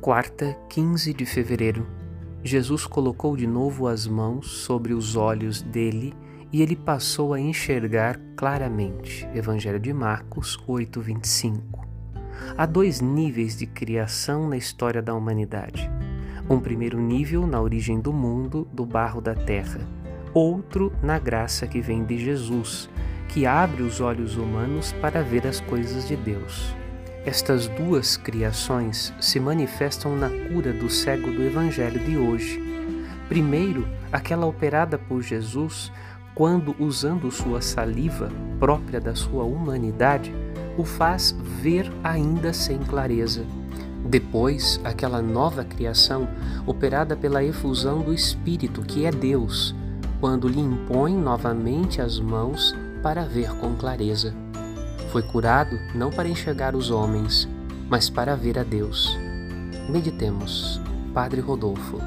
Quarta, 15 de fevereiro. Jesus colocou de novo as mãos sobre os olhos dele e ele passou a enxergar claramente. Evangelho de Marcos 8:25. Há dois níveis de criação na história da humanidade. Um primeiro nível na origem do mundo, do barro da terra, outro na graça que vem de Jesus, que abre os olhos humanos para ver as coisas de Deus. Estas duas criações se manifestam na cura do cego do Evangelho de hoje. Primeiro, aquela operada por Jesus quando, usando sua saliva, própria da sua humanidade, o faz ver ainda sem clareza. Depois, aquela nova criação, operada pela efusão do Espírito, que é Deus, quando lhe impõe novamente as mãos para ver com clareza. Foi curado não para enxergar os homens, mas para ver a Deus. Meditemos. Padre Rodolfo.